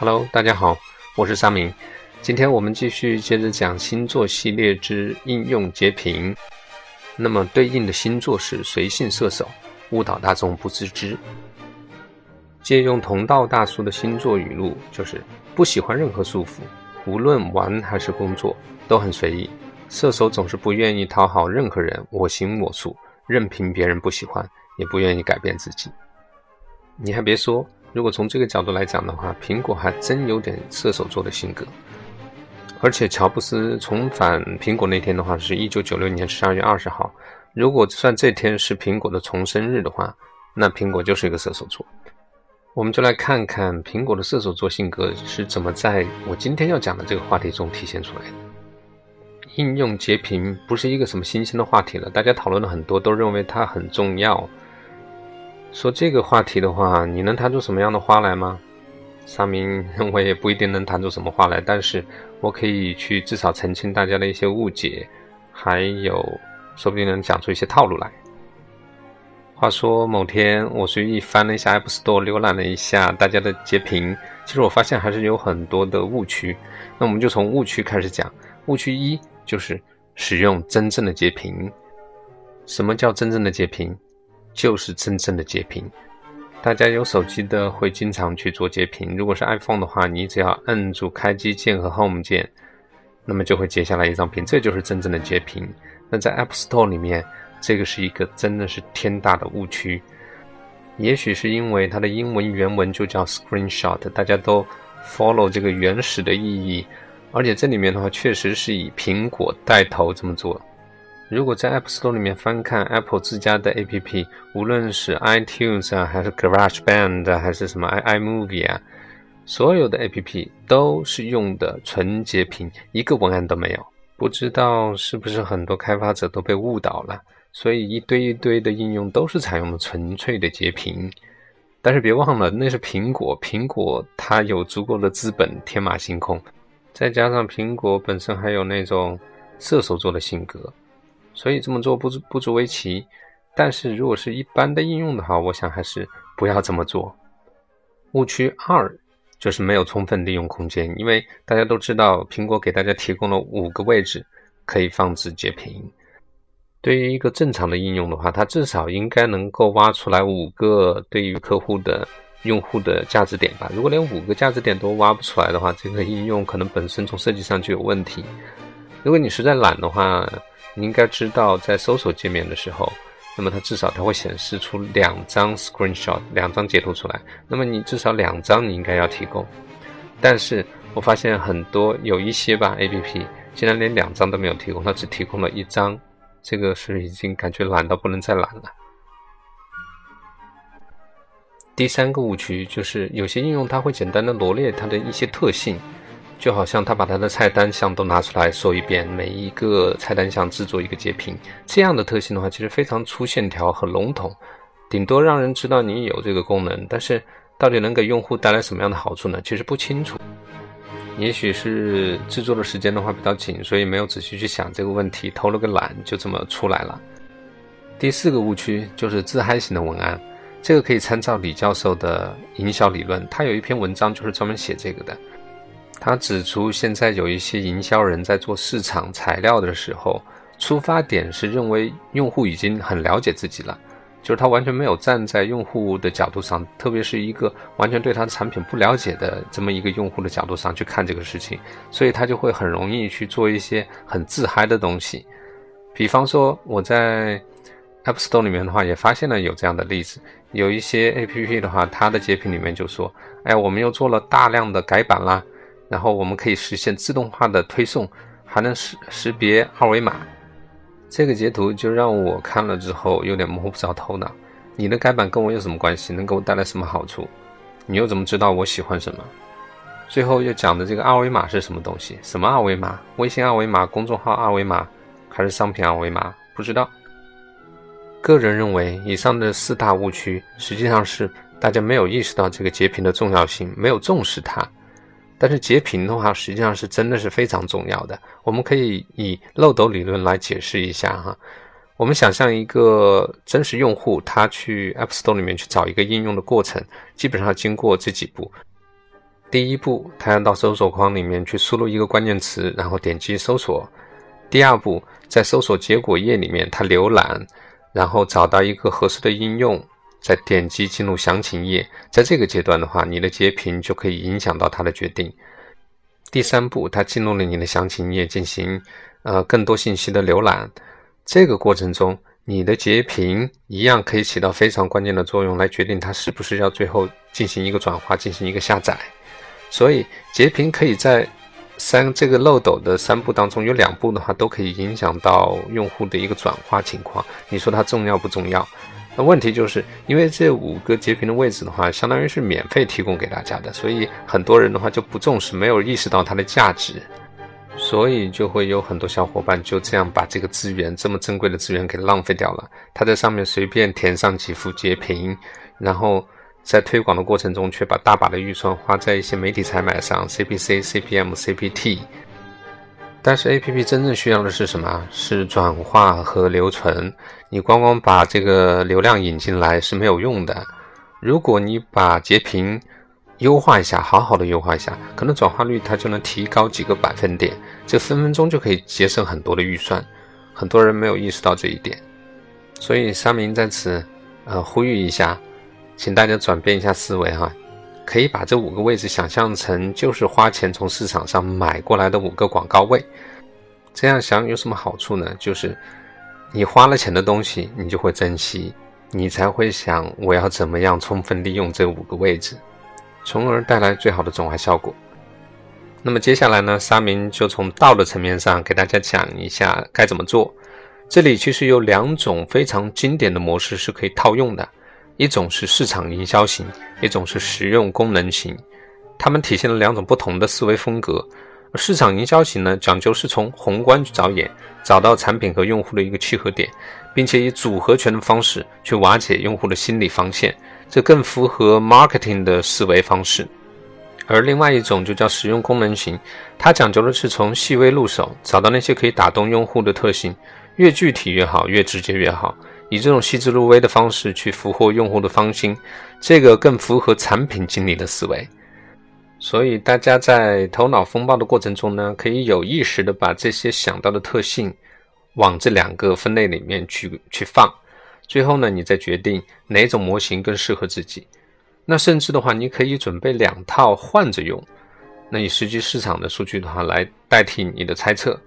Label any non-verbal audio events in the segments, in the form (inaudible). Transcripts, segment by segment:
Hello，大家好，我是三明。今天我们继续接着讲星座系列之应用截屏。那么对应的星座是随性射手，误导大众不自知。借用同道大叔的星座语录，就是不喜欢任何束缚，无论玩还是工作都很随意。射手总是不愿意讨好任何人，我行我素，任凭别人不喜欢，也不愿意改变自己。你还别说。如果从这个角度来讲的话，苹果还真有点射手座的性格。而且乔布斯重返苹果那天的话，是一九九六年十二月二十号。如果算这天是苹果的重生日的话，那苹果就是一个射手座。我们就来看看苹果的射手座性格是怎么在我今天要讲的这个话题中体现出来的。应用截屏不是一个什么新鲜的话题了，大家讨论了很多，都认为它很重要。说这个话题的话，你能弹出什么样的花来吗？上明 (laughs) 我也不一定能弹出什么花来，但是我可以去至少澄清大家的一些误解，还有说不定能讲出一些套路来。话说某天我随意翻了一下 App Store，浏览了一下大家的截屏，其实我发现还是有很多的误区。那我们就从误区开始讲。误区一就是使用真正的截屏。什么叫真正的截屏？就是真正的截屏，大家有手机的会经常去做截屏。如果是 iPhone 的话，你只要摁住开机键和 Home 键，那么就会截下来一张屏，这就是真正的截屏。那在 App Store 里面，这个是一个真的是天大的误区。也许是因为它的英文原文就叫 Screenshot，大家都 follow 这个原始的意义，而且这里面的话确实是以苹果带头这么做。如果在 App Store 里面翻看 Apple 自家的 APP，无论是 iTunes 啊，还是 GarageBand，还是什么 i iMovie 啊，所有的 APP 都是用的纯截屏，一个文案都没有。不知道是不是很多开发者都被误导了，所以一堆一堆的应用都是采用的纯粹的截屏。但是别忘了，那是苹果，苹果它有足够的资本天马行空，再加上苹果本身还有那种射手座的性格。所以这么做不足不足为奇，但是如果是一般的应用的话，我想还是不要这么做。误区二就是没有充分利用空间，因为大家都知道，苹果给大家提供了五个位置可以放置截屏。对于一个正常的应用的话，它至少应该能够挖出来五个对于客户的用户的价值点吧。如果连五个价值点都挖不出来的话，这个应用可能本身从设计上就有问题。如果你实在懒的话，你应该知道，在搜索界面的时候，那么它至少它会显示出两张 screenshot，两张截图出来。那么你至少两张你应该要提供。但是我发现很多有一些吧 APP 竟然连两张都没有提供，它只提供了一张，这个是已经感觉懒到不能再懒了。第三个误区就是有些应用它会简单的罗列它的一些特性。就好像他把他的菜单项都拿出来说一遍，每一个菜单项制作一个截屏，这样的特性的话，其实非常粗线条和笼统，顶多让人知道你有这个功能，但是到底能给用户带来什么样的好处呢？其实不清楚。也许是制作的时间的话比较紧，所以没有仔细去想这个问题，偷了个懒就这么出来了。第四个误区就是自嗨型的文案，这个可以参照李教授的营销理论，他有一篇文章就是专门写这个的。他指出，现在有一些营销人在做市场材料的时候，出发点是认为用户已经很了解自己了，就是他完全没有站在用户的角度上，特别是一个完全对他的产品不了解的这么一个用户的角度上去看这个事情，所以他就会很容易去做一些很自嗨的东西。比方说，我在 App Store 里面的话，也发现了有这样的例子，有一些 APP 的话，它的截屏里面就说：“哎，我们又做了大量的改版啦。”然后我们可以实现自动化的推送，还能识识别二维码。这个截图就让我看了之后有点摸不着头脑。你的改版跟我有什么关系？能给我带来什么好处？你又怎么知道我喜欢什么？最后又讲的这个二维码是什么东西？什么二维码？微信二维码、公众号二维码，还是商品二维码？不知道。个人认为，以上的四大误区实际上是大家没有意识到这个截屏的重要性，没有重视它。但是截屏的话，实际上是真的是非常重要的。我们可以以漏斗理论来解释一下哈。我们想象一个真实用户，他去 App Store 里面去找一个应用的过程，基本上经过这几步。第一步，他要到搜索框里面去输入一个关键词，然后点击搜索。第二步，在搜索结果页里面，他浏览，然后找到一个合适的应用，再点击进入详情页。在这个阶段的话，你的截屏就可以影响到他的决定。第三步，他进入了你的详情页，进行呃更多信息的浏览。这个过程中，你的截屏一样可以起到非常关键的作用，来决定他是不是要最后进行一个转化，进行一个下载。所以截屏可以在三这个漏斗的三步当中有两步的话，都可以影响到用户的一个转化情况。你说它重要不重要？那问题就是因为这五个截屏的位置的话，相当于是免费提供给大家的，所以很多人的话就不重视，没有意识到它的价值，所以就会有很多小伙伴就这样把这个资源这么珍贵的资源给浪费掉了。他在上面随便填上几幅截屏，然后。在推广的过程中，却把大把的预算花在一些媒体采买上，CPC、CPM、CPT。但是 APP 真正需要的是什么？是转化和留存。你光光把这个流量引进来是没有用的。如果你把截屏优化一下，好好的优化一下，可能转化率它就能提高几个百分点，这分分钟就可以节省很多的预算。很多人没有意识到这一点，所以三明在此呃呼吁一下。请大家转变一下思维哈，可以把这五个位置想象成就是花钱从市场上买过来的五个广告位。这样想有什么好处呢？就是你花了钱的东西，你就会珍惜，你才会想我要怎么样充分利用这五个位置，从而带来最好的转化效果。那么接下来呢，沙明就从道的层面上给大家讲一下该怎么做。这里其实有两种非常经典的模式是可以套用的。一种是市场营销型，一种是实用功能型，它们体现了两种不同的思维风格。市场营销型呢，讲究是从宏观去着眼，找到产品和用户的一个契合点，并且以组合拳的方式去瓦解用户的心理防线，这更符合 marketing 的思维方式。而另外一种就叫实用功能型，它讲究的是从细微入手，找到那些可以打动用户的特性，越具体越好，越直接越好。以这种细致入微的方式去俘获用户的芳心，这个更符合产品经理的思维。所以大家在头脑风暴的过程中呢，可以有意识的把这些想到的特性往这两个分类里面去去放。最后呢，你再决定哪种模型更适合自己。那甚至的话，你可以准备两套换着用，那以实际市场的数据的话来代替你的猜测。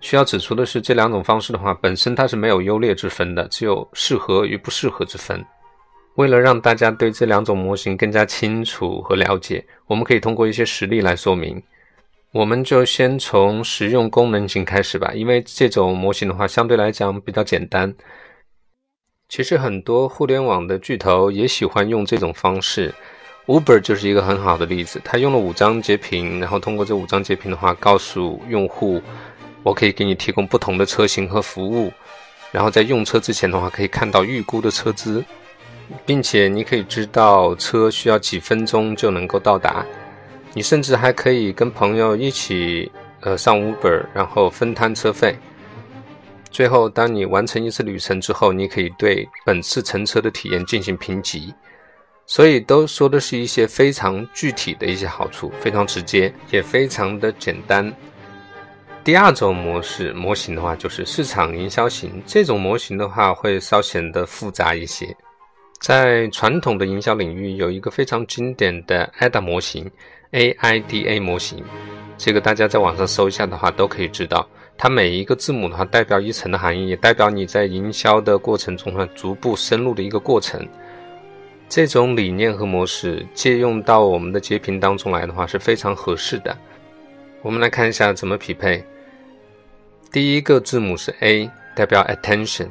需要指出的是，这两种方式的话，本身它是没有优劣之分的，只有适合与不适合之分。为了让大家对这两种模型更加清楚和了解，我们可以通过一些实例来说明。我们就先从实用功能型开始吧，因为这种模型的话，相对来讲比较简单。其实很多互联网的巨头也喜欢用这种方式，Uber 就是一个很好的例子。他用了五张截屏，然后通过这五张截屏的话，告诉用户。我可以给你提供不同的车型和服务，然后在用车之前的话，可以看到预估的车资，并且你可以知道车需要几分钟就能够到达。你甚至还可以跟朋友一起呃上 Uber，然后分摊车费。最后，当你完成一次旅程之后，你可以对本次乘车的体验进行评级。所以都说的是一些非常具体的一些好处，非常直接，也非常的简单。第二种模式模型的话，就是市场营销型。这种模型的话，会稍显得复杂一些。在传统的营销领域，有一个非常经典的 AIDA 模型，AIDA 模型。这个大家在网上搜一下的话，都可以知道。它每一个字母的话，代表一层的含义，也代表你在营销的过程中呢，逐步深入的一个过程。这种理念和模式借用到我们的截屏当中来的话，是非常合适的。我们来看一下怎么匹配。第一个字母是 A，代表 attention，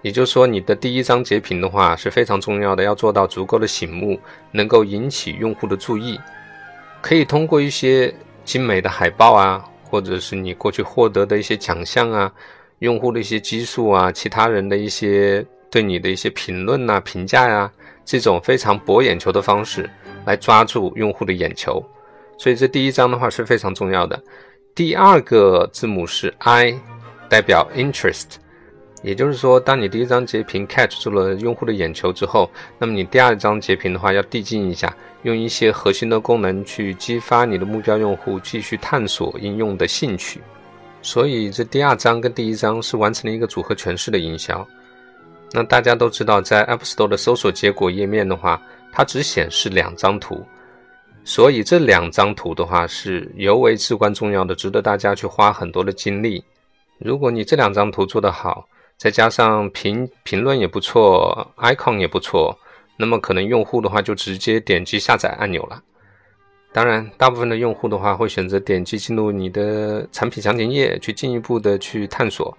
也就是说你的第一张截屏的话是非常重要的，要做到足够的醒目，能够引起用户的注意。可以通过一些精美的海报啊，或者是你过去获得的一些奖项啊，用户的一些基数啊，其他人的一些对你的一些评论呐、评价呀，这种非常博眼球的方式来抓住用户的眼球。所以这第一章的话是非常重要的。第二个字母是 I，代表 interest。也就是说，当你第一张截屏 catch 住了用户的眼球之后，那么你第二张截屏的话要递进一下，用一些核心的功能去激发你的目标用户继续探索应用的兴趣。所以这第二章跟第一章是完成了一个组合诠释的营销。那大家都知道，在 App Store 的搜索结果页面的话，它只显示两张图，所以这两张图的话是尤为至关重要的，值得大家去花很多的精力。如果你这两张图做得好，再加上评评论也不错，icon 也不错，那么可能用户的话就直接点击下载按钮了。当然，大部分的用户的话会选择点击进入你的产品详情页去进一步的去探索。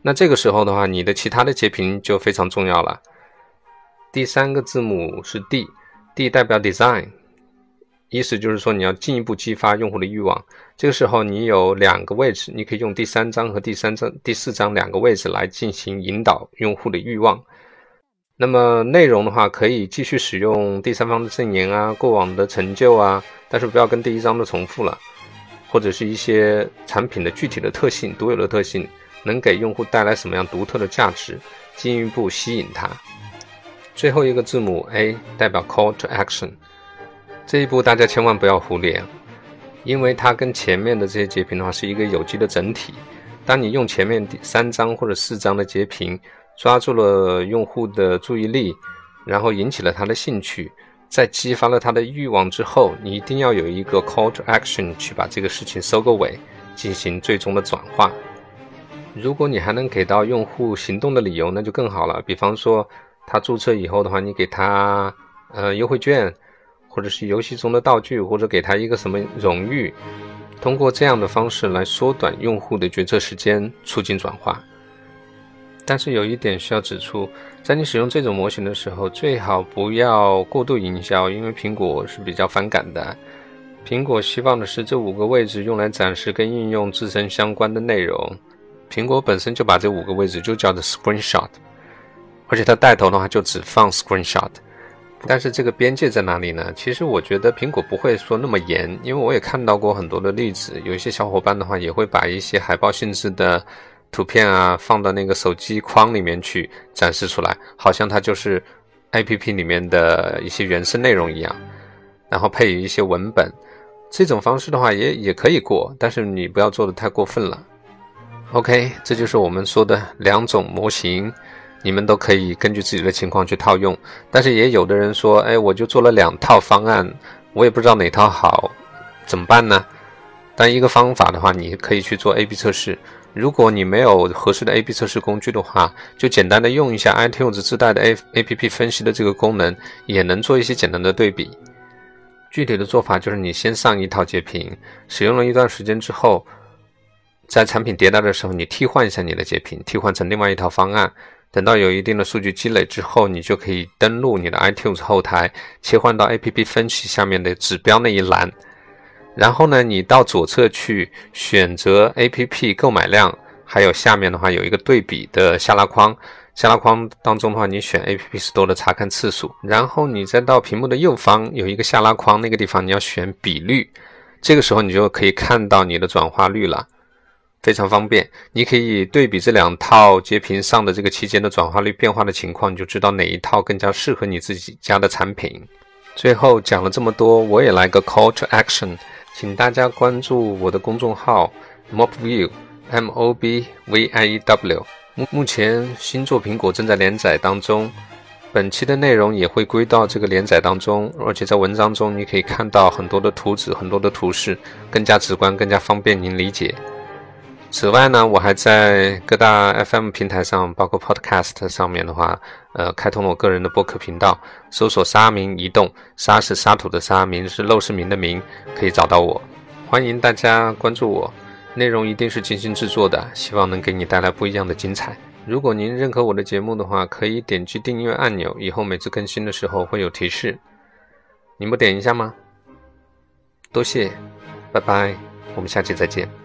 那这个时候的话，你的其他的截屏就非常重要了。第三个字母是 D，D 代表 design，意思就是说你要进一步激发用户的欲望。这个时候你有两个位置，你可以用第三章和第三章、第四章两个位置来进行引导用户的欲望。那么内容的话，可以继续使用第三方的证言啊，过往的成就啊，但是不要跟第一章的重复了，或者是一些产品的具体的特性、独有的特性，能给用户带来什么样独特的价值，进一步吸引他。最后一个字母 A 代表 Call to Action，这一步大家千万不要忽略，因为它跟前面的这些截屏的话是一个有机的整体。当你用前面三张或者四张的截屏。抓住了用户的注意力，然后引起了他的兴趣，在激发了他的欲望之后，你一定要有一个 call to action 去把这个事情收个尾，进行最终的转化。如果你还能给到用户行动的理由，那就更好了。比方说，他注册以后的话，你给他呃优惠券，或者是游戏中的道具，或者给他一个什么荣誉，通过这样的方式来缩短用户的决策时间，促进转化。但是有一点需要指出，在你使用这种模型的时候，最好不要过度营销，因为苹果是比较反感的。苹果希望的是这五个位置用来展示跟应用自身相关的内容。苹果本身就把这五个位置就叫做 Screenshot，而且它带头的话就只放 Screenshot。但是这个边界在哪里呢？其实我觉得苹果不会说那么严，因为我也看到过很多的例子，有一些小伙伴的话也会把一些海报性质的。图片啊，放到那个手机框里面去展示出来，好像它就是 A P P 里面的一些原生内容一样，然后配以一些文本。这种方式的话也也可以过，但是你不要做的太过分了。OK，这就是我们说的两种模型，你们都可以根据自己的情况去套用。但是也有的人说，哎，我就做了两套方案，我也不知道哪套好，怎么办呢？但一个方法的话，你可以去做 A B 测试。如果你没有合适的 A/B 测试工具的话，就简单的用一下 iTunes 自带的 A A P P 分析的这个功能，也能做一些简单的对比。具体的做法就是，你先上一套截屏，使用了一段时间之后，在产品迭代的时候，你替换一下你的截屏，替换成另外一套方案。等到有一定的数据积累之后，你就可以登录你的 iTunes 后台，切换到 A P P 分析下面的指标那一栏。然后呢，你到左侧去选择 A P P 购买量，还有下面的话有一个对比的下拉框，下拉框当中的话，你选 A P P Store 的查看次数，然后你再到屏幕的右方有一个下拉框，那个地方你要选比率，这个时候你就可以看到你的转化率了，非常方便。你可以对比这两套截屏上的这个期间的转化率变化的情况，你就知道哪一套更加适合你自己家的产品。最后讲了这么多，我也来个 Call to Action。请大家关注我的公众号 Mobview，M O B V I E W。目目前新作苹果正在连载当中，本期的内容也会归到这个连载当中，而且在文章中你可以看到很多的图纸、很多的图示，更加直观、更加方便您理解。此外呢，我还在各大 FM 平台上，包括 Podcast 上面的话，呃，开通了我个人的播客频道，搜索“沙明移动”，沙是沙土的沙，明是陋室铭的明，可以找到我。欢迎大家关注我，内容一定是精心制作的，希望能给你带来不一样的精彩。如果您认可我的节目的话，可以点击订阅按钮，以后每次更新的时候会有提示。你不点一下吗？多谢，拜拜，我们下期再见。